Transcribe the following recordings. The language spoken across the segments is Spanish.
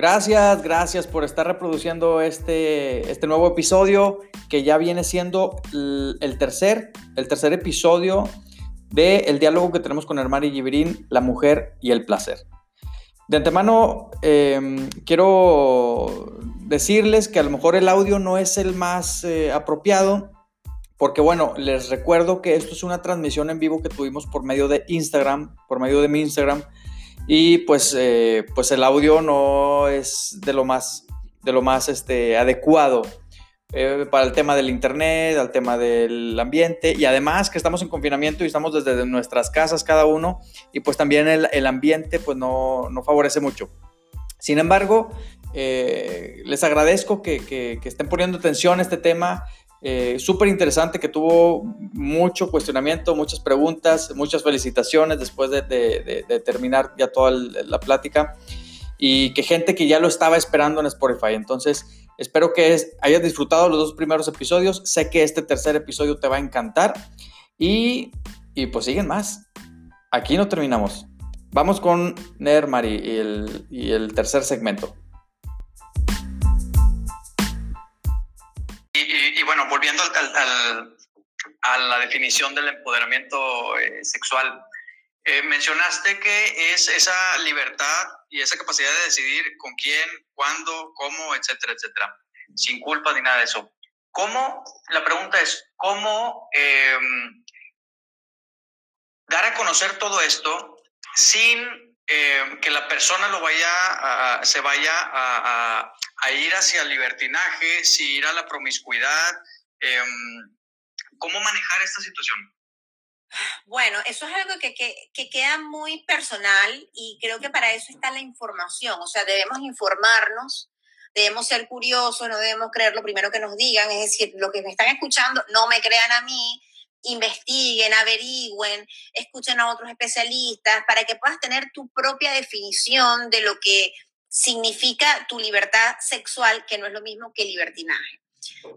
Gracias, gracias por estar reproduciendo este, este nuevo episodio que ya viene siendo el, tercer, el tercer episodio del el diálogo que tenemos con Hermari Giberín, la mujer y el placer. De antemano, em, quiero decirles que a lo mejor el audio no es el más eh, apropiado, porque bueno, les recuerdo que esto es una transmisión en vivo que tuvimos por medio de Instagram, por medio de mi Instagram, y pues, eh, pues el audio no es de lo más, de lo más este, adecuado eh, para el tema del internet, al tema del ambiente y además que estamos en confinamiento y estamos desde nuestras casas cada uno y pues también el, ambiente pues no, no, favorece mucho. Sin embargo, eh, les agradezco que, que, que, estén poniendo atención a este tema eh, súper interesante que tuvo mucho cuestionamiento, muchas preguntas, muchas felicitaciones después de, terminar ya toda la plática y que gente que ya lo estaba esperando en Spotify. Entonces, espero que hayas disfrutado los dos primeros episodios. Sé que este tercer episodio te va a encantar y, y pues siguen más. Aquí no terminamos. Vamos con Nermari y y el tercer segmento. A la definición del empoderamiento eh, sexual, eh, mencionaste que es esa libertad y esa capacidad de decidir con quién, cuándo, cómo, etcétera, etcétera, sin culpa ni nada de eso. ¿Cómo? La pregunta es, ¿cómo em, dar a conocer todo esto sin eh, que la persona lo vaya se vaya a, ir hacia el libertinaje, si ir a la promiscuidad. ¿Cómo manejar esta situación? Bueno, eso es algo que, que, queda muy personal y creo que para eso está la información. O sea, debemos informarnos, debemos ser curiosos, no debemos creer lo primero que nos digan. Es decir, lo que me están escuchando, no me crean a mí, investiguen, averigüen, escuchen a otros especialistas para que puedas tener tu propia definición de lo que significa tu libertad sexual, que no es lo mismo que libertinaje.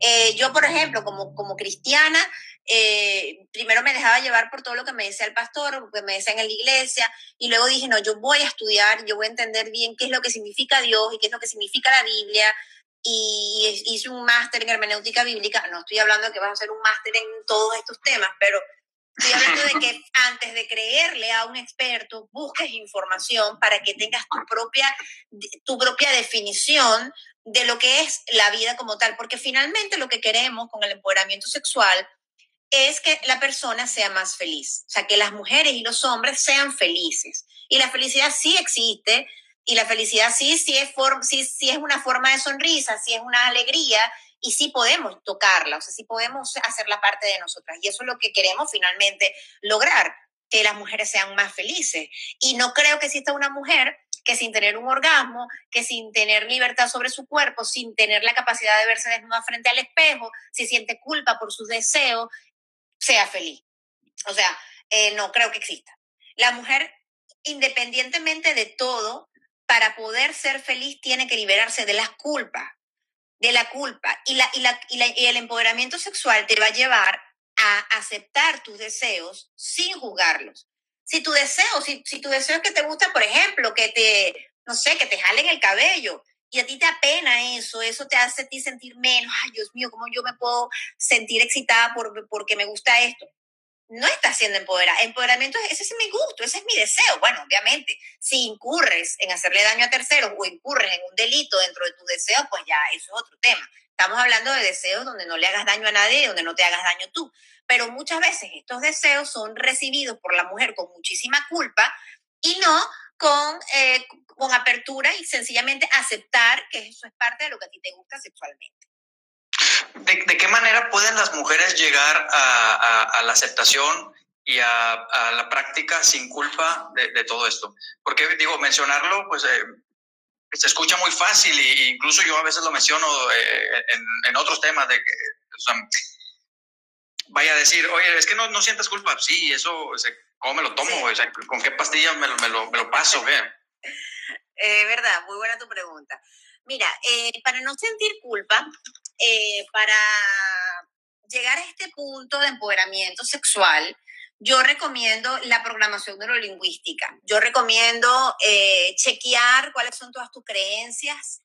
Eh, yo, por ejemplo, como, como cristiana, eh, primero me dejaba llevar por todo lo que me decía el pastor, lo que me decía en la iglesia, y luego dije, no, yo voy a estudiar, yo voy a entender bien qué es lo que significa Dios y qué es lo que significa la Biblia, y hice un máster en hermenéutica bíblica. No estoy hablando de que vas a hacer un máster en todos estos temas, pero estoy hablando de que antes de creerle a un experto, busques información para que tengas tu propia, tu propia definición de lo que es la vida como tal, porque finalmente lo que queremos con el empoderamiento sexual es que la persona sea más feliz, o sea, que las mujeres y los hombres sean felices. Y la felicidad sí existe, y la felicidad sí, sí es, sí, sí es una forma de sonrisa, sí es una alegría y sí podemos tocarla, o sea, sí podemos hacerla parte de nosotras. Y eso es lo que queremos finalmente lograr, que las mujeres sean más felices. Y no creo que exista una mujer que sin tener un orgasmo, que sin tener libertad sobre su cuerpo, sin tener la capacidad de verse desnuda frente al espejo, si siente culpa por sus deseos, sea feliz. O sea, eh, no creo que exista. La mujer, independientemente de todo, para poder ser feliz tiene que liberarse de las culpas, de la culpa. Y, la, y, la, y, el empoderamiento sexual te va a llevar a aceptar tus deseos sin juzgarlos. Si tu deseo, si, si tu deseo es que te gusta, por ejemplo, que te, no sé, que te jalen el cabello, y a ti te apena eso, eso te hace a ti sentir menos, ay Dios mío, ¿cómo yo me puedo sentir excitada por, porque me gusta esto? no estás siendo empoderada. Empoderamiento, ese es mi gusto, ese es mi deseo. Bueno, obviamente, si incurres en hacerle daño a terceros o incurres en un delito dentro de tu deseo, pues ya eso es otro tema. Estamos hablando de deseos donde no le hagas daño a nadie, donde no te hagas daño tú. Pero muchas veces estos deseos son recibidos por la mujer con muchísima culpa y no con, eh, con apertura y sencillamente aceptar que eso es parte de lo que a ti te gusta sexualmente. ¿De, qué manera pueden las mujeres llegar a, la aceptación y a, la práctica sin culpa de, todo esto? Porque digo, mencionarlo, pues eh, se escucha muy fácil e incluso yo a veces lo menciono eh, en, otros temas de que, vaya a decir, oye, es que no, no sientes culpa. Sí, eso, ¿cómo me lo tomo? ¿Con qué pastillas me lo, me lo, me lo paso? Eh, verdad, muy buena tu pregunta. Mira, eh, para no sentir culpa, eh, para llegar a este punto de empoderamiento sexual, yo recomiendo la programación neurolingüística. Yo recomiendo eh, chequear cuáles son todas tus creencias,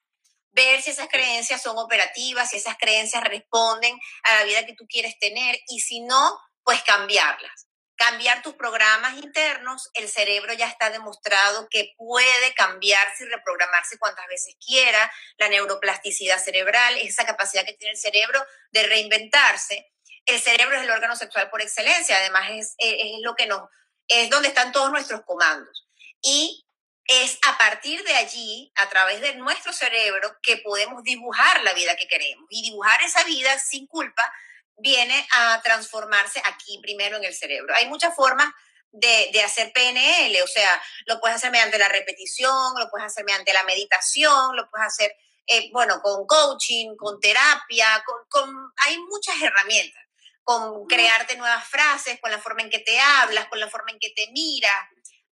ver si esas creencias son operativas, si esas creencias responden a la vida que tú quieres tener y si no, pues cambiarlas. Cambiar tus programas internos, el cerebro ya está demostrado que puede cambiarse y reprogramarse cuantas veces quiera. La neuroplasticidad cerebral es esa capacidad que tiene el cerebro de reinventarse. El cerebro es el órgano sexual por excelencia, además es, es lo que nos, es donde están todos nuestros comandos. Y es a partir de allí, a través de nuestro cerebro, que podemos dibujar la vida que queremos. Y dibujar esa vida sin culpa viene a transformarse aquí primero en el cerebro. Hay muchas formas de, hacer PNL, o sea, lo puedes hacer mediante la repetición, lo puedes hacer mediante la meditación, lo puedes hacer, eh, bueno, con coaching, con terapia, con, hay muchas herramientas, con crearte nuevas frases, con la forma en que te hablas, con la forma en que te miras,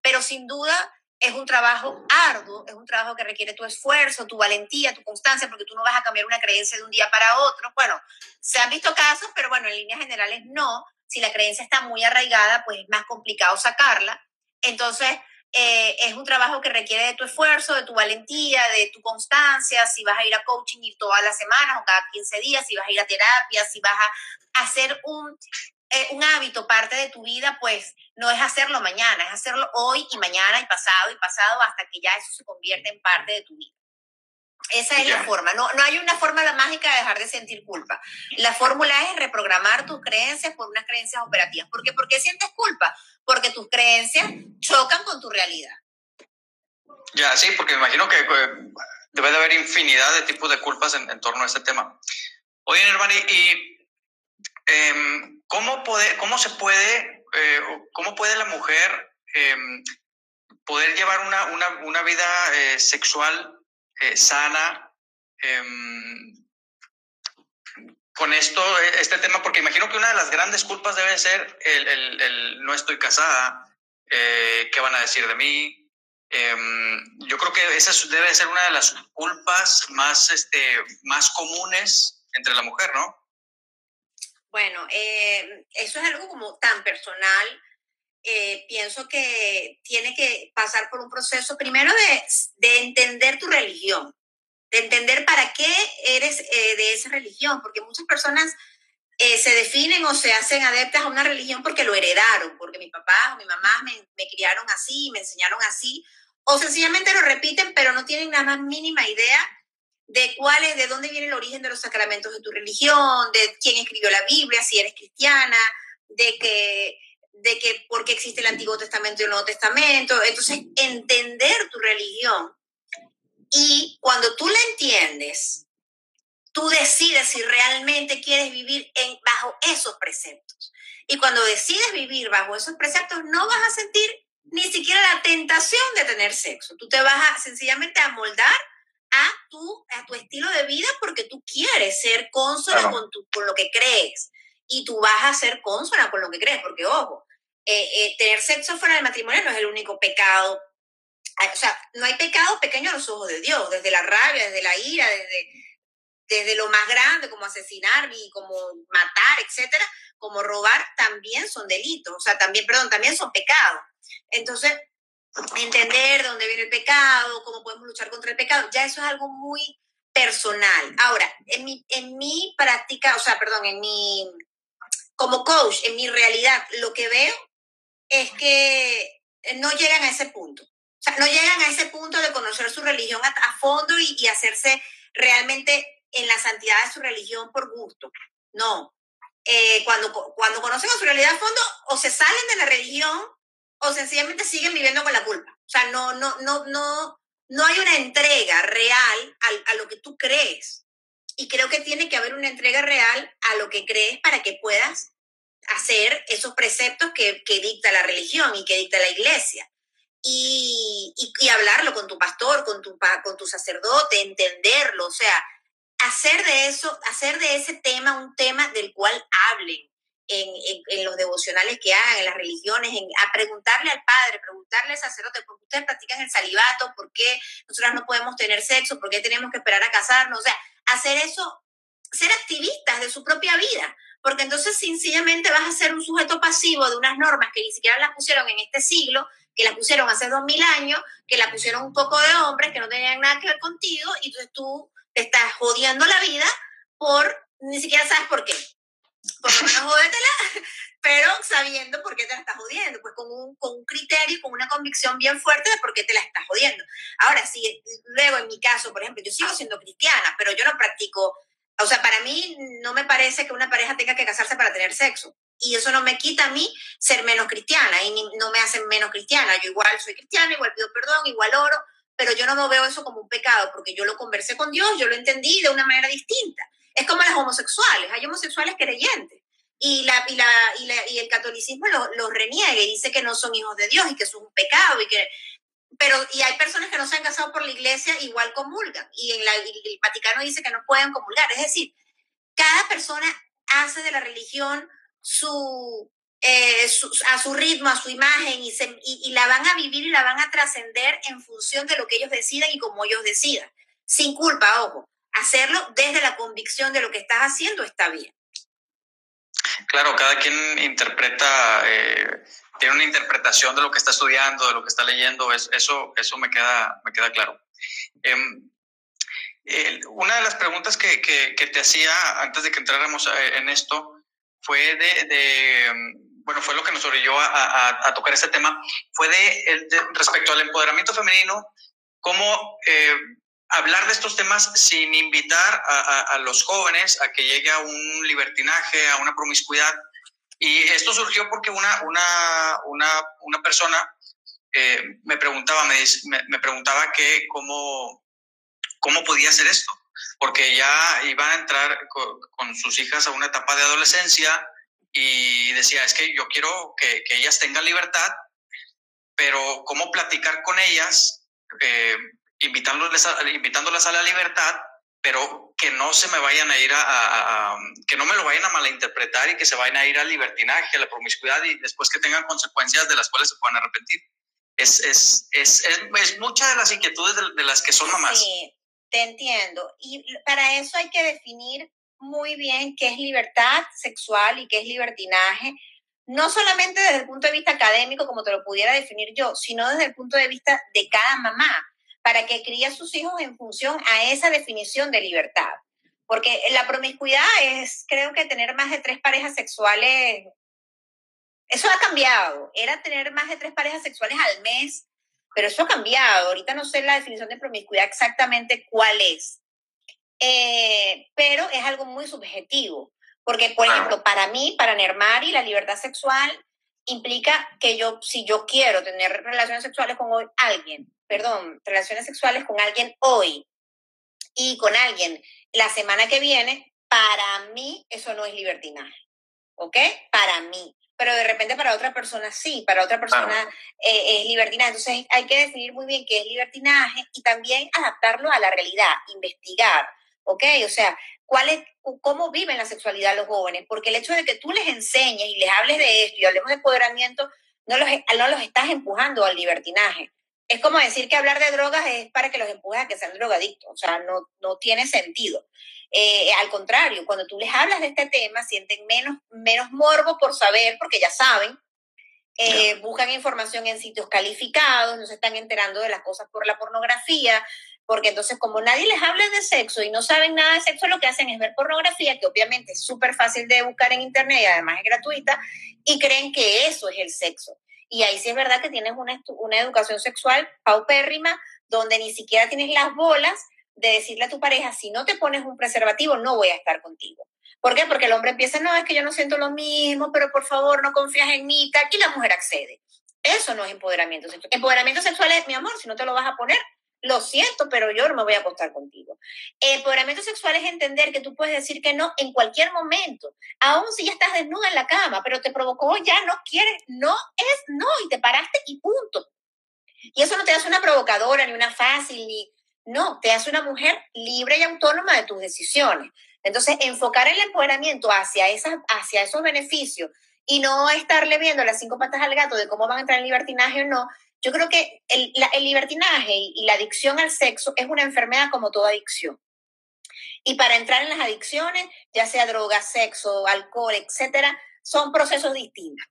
pero sin duda es un trabajo arduo, es un trabajo que requiere tu esfuerzo, tu valentía, tu constancia, porque tú no vas a cambiar una creencia de un día para otro. Bueno, se han visto casos, pero bueno, en líneas generales no. Si la creencia está muy arraigada, pues es más complicado sacarla. Entonces, eh, es un trabajo que requiere de tu esfuerzo, de tu valentía, de tu constancia, si vas a ir a coaching ir todas las semanas o cada 15 días, si vas a ir a terapia, si vas a hacer un eh, un hábito, parte de tu vida, pues no es hacerlo mañana, es hacerlo hoy y mañana y pasado y pasado hasta que ya eso se convierte en parte de tu vida. Esa es la forma. No, no hay una fórmula mágica de dejar de sentir culpa. La fórmula es reprogramar tus creencias por unas creencias operativas. ¿Por qué? ¿Por qué sientes culpa? Porque tus creencias chocan con tu realidad. Ya, sí, porque me imagino que debe de haber infinidad de tipos de culpas en, torno a ese tema. Oye, hermano, y Em, ¿cómo, ¿cómo se puede, eh, cómo puede la mujer em, poder llevar una, una, una vida eh, sexual eh, sana em, con esto, este tema? Porque imagino que una de las grandes culpas debe ser el, el, no estoy casada, qué van a decir de mí. yo creo que esa debe ser una de las culpas más, este, más comunes entre la mujer, ¿no? Bueno, eh, eso es algo como tan personal. Eh, pienso que tiene que pasar por un proceso primero de, de entender tu religión, de entender para qué eres eh, de esa religión, porque muchas personas se definen o se hacen adeptas a una religión porque lo heredaron, porque mi papá o mi mamá me, me criaron así, me enseñaron así, o sencillamente lo repiten, pero no tienen nada más mínima idea de cuál es, de dónde viene el origen de los sacramentos de tu religión, de quién escribió la Biblia, si eres cristiana, de que, de que por qué existe el Antiguo Testamento y el Nuevo Testamento. Entonces, entender tu religión. Y cuando tú la entiendes, tú decides si realmente quieres vivir en, bajo esos preceptos. Y cuando decides vivir bajo esos preceptos, no vas a sentir ni siquiera la tentación de tener sexo. Tú te vas a sencillamente a moldar a tu, a tu estilo de vida porque tú quieres ser consona con, tu, con lo que crees y tú vas a ser consona con lo que crees, porque ojo, eh, eh, tener sexo fuera del matrimonio no es el único pecado. O sea, no hay pecado pequeño a los ojos de Dios, desde la rabia, desde la ira, desde, desde lo más grande, como asesinar y como matar, etcétera, como robar, también son delitos, o sea, también, perdón, también son pecados. Entonces, entender dónde viene el pecado, cómo podemos luchar contra el pecado, ya eso es algo muy personal. Ahora, en mi, en mi práctica, o sea, perdón, en mi, como coach, en mi realidad, lo que veo es que no llegan a ese punto. O sea, no llegan a ese punto de conocer su religión a, fondo y, hacerse realmente en la santidad de su religión por gusto. No. Eh, cuando, cuando conocen su realidad a fondo, o se salen de la religión o sencillamente siguen viviendo con la culpa. O sea, no, no, no, no, no hay una entrega real a, a lo que tú crees. Y creo que tiene que haber una entrega real a lo que crees para que puedas hacer esos preceptos que, que dicta la religión y que dicta la iglesia. Y, y, hablarlo con tu pastor, con tu, con tu sacerdote, entenderlo, o sea, hacer de eso, hacer de ese tema un tema del cual hablen, en, los devocionales que hagan, en las religiones, en, a preguntarle al padre, preguntarle al sacerdote, ¿por qué ustedes practican el celibato? ¿Por qué nosotras no podemos tener sexo? ¿Por qué tenemos que esperar a casarnos? O sea, hacer eso, ser activistas de su propia vida, porque entonces sencillamente vas a ser un sujeto pasivo de unas normas que ni siquiera las pusieron en este siglo, que las pusieron hace dos mil años, que las pusieron un poco de hombres que no tenían nada que ver contigo, y entonces tú te estás jodiendo la vida por, ni siquiera sabes por qué. Por lo menos jódetela, pero sabiendo por qué te la estás jodiendo, pues con un, con un criterio, con una convicción bien fuerte de por qué te la estás jodiendo. Ahora, si luego en mi caso, por ejemplo, yo sigo siendo cristiana, pero yo no practico, o sea, para mí no me parece que una pareja tenga que casarse para tener sexo. Y eso no me quita a mí ser menos cristiana y no me hace menos cristiana. Yo igual soy cristiana, igual pido perdón, igual oro, pero yo no me veo eso como un pecado porque yo lo conversé con Dios, yo lo entendí de una manera distinta. Es como las homosexuales, hay homosexuales creyentes y, la, y, la, y, la, y el catolicismo los lo reniega y dice que no son hijos de Dios y que eso es un pecado y que pero y hay personas que no se han casado por la iglesia igual comulgan y en la, el Vaticano dice que no pueden comulgar es decir cada persona hace de la religión su, eh, a su ritmo, a su imagen y, se, y, la van a vivir y la van a trascender en función de lo que ellos decidan y como ellos decidan. Sin culpa, ojo. Hacerlo desde la convicción de lo que estás haciendo está bien. Claro, cada quien interpreta, eh, tiene una interpretación de lo que está estudiando, de lo que está leyendo, eso, eso me, queda, me queda claro. Em, una de las preguntas que, que, te hacía antes de que entráramos eh, en esto fue de, de bueno, fue lo que nos orilló a, a, tocar este tema, fue de, respecto al empoderamiento femenino, cómo eh, hablar de estos temas sin invitar a, a, los jóvenes a que llegue a un libertinaje, a una promiscuidad. Y esto surgió porque una, una, una, una persona eh, me preguntaba, me, me, preguntaba que cómo, cómo podía hacer esto, porque ya iba a entrar con, con sus hijas a una etapa de adolescencia, y decía, es que yo quiero que, que ellas tengan libertad, pero cómo platicar con ellas, eh, invitándoles, a, invitándolas a la libertad, pero que no se me vayan a ir a, que no me lo vayan a malinterpretar y que se vayan a ir al libertinaje, a la promiscuidad y después que tengan consecuencias de las cuales se puedan arrepentir. Es, es, es, es, muchas de las inquietudes de, de, las que son mamás. Sí, te entiendo. Y para eso hay que definir muy bien qué es libertad sexual y qué es libertinaje, no solamente desde el punto de vista académico, como te lo pudiera definir yo, sino desde el punto de vista de cada mamá, para que críe a sus hijos en función a esa definición de libertad. Porque la promiscuidad es, creo que tener más de tres parejas sexuales, eso ha cambiado. Era tener más de tres parejas sexuales al mes, pero eso ha cambiado. Ahorita no sé la definición de promiscuidad exactamente cuál es. Eh, pero es algo muy subjetivo, porque, por ejemplo, para mí, para Nermari, la libertad sexual implica que yo, si yo quiero tener relaciones sexuales con alguien, perdón, relaciones sexuales con alguien hoy y con alguien la semana que viene, para mí eso no es libertinaje, ¿ok? Para mí. Pero de repente para otra persona sí, para otra persona eh, es libertinaje. Entonces hay que definir muy bien qué es libertinaje y también adaptarlo a la realidad, investigar. ¿ok? O sea, ¿cuál es, ¿cómo viven la sexualidad los jóvenes? Porque el hecho de que tú les enseñes y les hables de esto y hablemos de empoderamiento, no los, no los estás empujando al libertinaje. Es como decir que hablar de drogas es para que los empujes a que sean drogadictos, o sea, no, no tiene sentido. Eh, al contrario, cuando tú les hablas de este tema, sienten menos, menos morbo por saber, porque ya saben, eh, buscan información en sitios calificados, no se están enterando de las cosas por la pornografía, porque entonces como nadie les habla de sexo y no saben nada de sexo, lo que hacen es ver pornografía, que obviamente es súper fácil de buscar en internet y además es gratuita, y creen que eso es el sexo. Y ahí sí es verdad que tienes una, una educación sexual paupérrima, donde ni siquiera tienes las bolas de decirle a tu pareja, si no te pones un preservativo, no voy a estar contigo. ¿Por qué? Porque el hombre empieza, no, es que yo no siento lo mismo, pero por favor no confías en mí, y la mujer accede. Eso no es empoderamiento sexual. Empoderamiento sexual es, mi amor, si no te lo vas a poner, lo siento, pero yo no me voy a acostar contigo. Empoderamiento sexual es entender que tú puedes decir que no en cualquier momento, aun si ya estás desnuda en la cama, pero te provocó, ya no quieres, no es no, y te paraste y punto. Y eso no te hace una provocadora, ni una fácil, ni... No, te hace una mujer libre y autónoma de tus decisiones. Entonces, enfocar el empoderamiento hacia, esas, hacia esos beneficios y no estarle viendo las cinco patas al gato de cómo van a entrar en libertinaje o no, yo creo que el, libertinaje y, la adicción al sexo es una enfermedad como toda adicción. Y para entrar en las adicciones, ya sea droga, sexo, alcohol, etcétera, son procesos distintos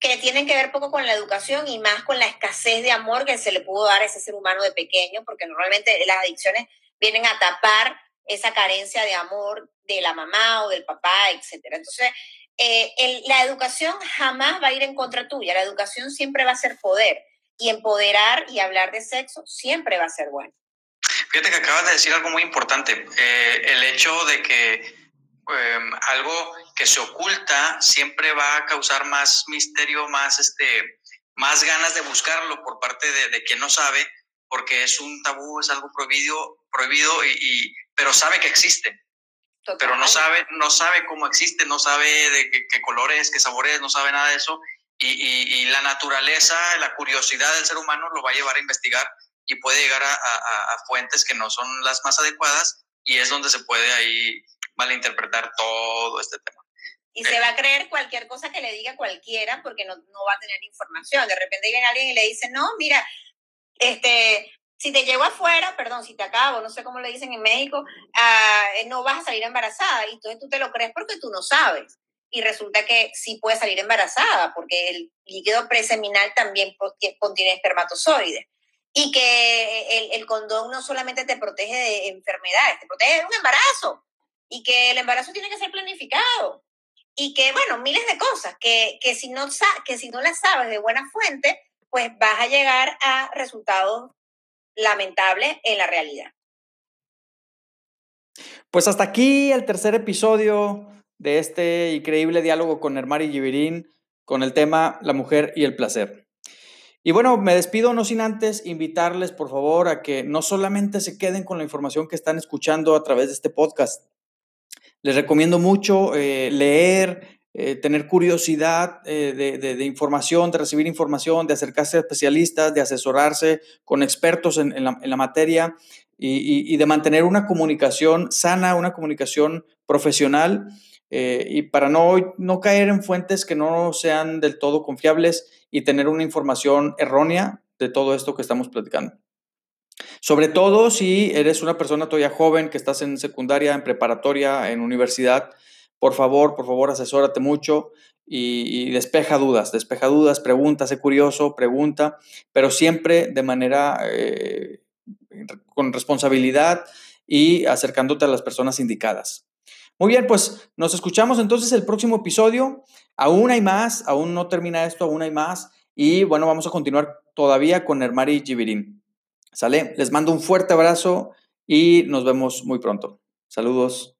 que tienen que ver poco con la educación y más con la escasez de amor que se le pudo dar a ese ser humano de pequeño, porque normalmente las adicciones vienen a tapar esa carencia de amor de la mamá o del papá, etcétera. Entonces, eh, la educación jamás va a ir en contra tuya, la educación siempre va a ser poder y empoderar y hablar de sexo siempre va a ser bueno. Fíjate que acabas de decir algo muy importante, eh, el hecho de que em, algo que se oculta siempre va a causar más misterio, más, este, más ganas de buscarlo por parte de, de quien no sabe, porque es un tabú, es algo prohibido, prohibido y, pero sabe que existe pero no sabe, no sabe cómo existe, no sabe de qué, colores, qué sabores, no sabe nada de eso. Y, la naturaleza, la curiosidad del ser humano lo va a llevar a investigar y puede llegar a, fuentes que no son las más adecuadas y es donde se puede ahí malinterpretar todo este tema. Y se va a creer cualquier cosa que le diga cualquiera porque no, no va a tener información. De repente viene alguien y le dice, no, mira, este, si te llevo afuera, perdón, si te acabo, no sé cómo le dicen en México, eh, no vas a salir embarazada. Y entonces tú te lo crees porque tú no sabes. Y resulta que sí puedes salir embarazada porque el líquido preseminal también contiene espermatozoides. Y que el, condón no solamente te protege de enfermedades, te protege de un embarazo. Y que el embarazo tiene que ser planificado. Y que, bueno, miles de cosas que, que, si, no, que si no las sabes de buena fuente, pues vas a llegar a resultados lamentable en la realidad. Pues hasta aquí el tercer episodio de este increíble diálogo con Hermari Giverín con el tema La mujer y el placer. Y bueno, me despido no sin antes invitarles, por favor, a que no solamente se queden con la información que están escuchando a través de este podcast. Les recomiendo mucho eh, leer, eh, tener curiosidad eh, de, información, de recibir información, de acercarse a especialistas, de asesorarse con expertos en, la, materia y, de mantener una comunicación sana, una comunicación profesional eh, y para no, no caer en fuentes que no sean del todo confiables y tener una información errónea de todo esto que estamos platicando. Sobre todo si eres una persona todavía joven, que estás en secundaria, en preparatoria, en universidad, por favor, por favor, asesórate mucho y, despeja dudas, despeja dudas, pregunta, sé curioso, pregunta, pero siempre de manera eh, con responsabilidad y acercándote a las personas indicadas. Muy bien, pues nos escuchamos entonces el próximo episodio. Aún hay más, aún no termina esto, aún hay más. Y bueno, vamos a continuar todavía con Hermari Givirín. ¿Sale? Les mando un fuerte abrazo y nos vemos muy pronto. Saludos.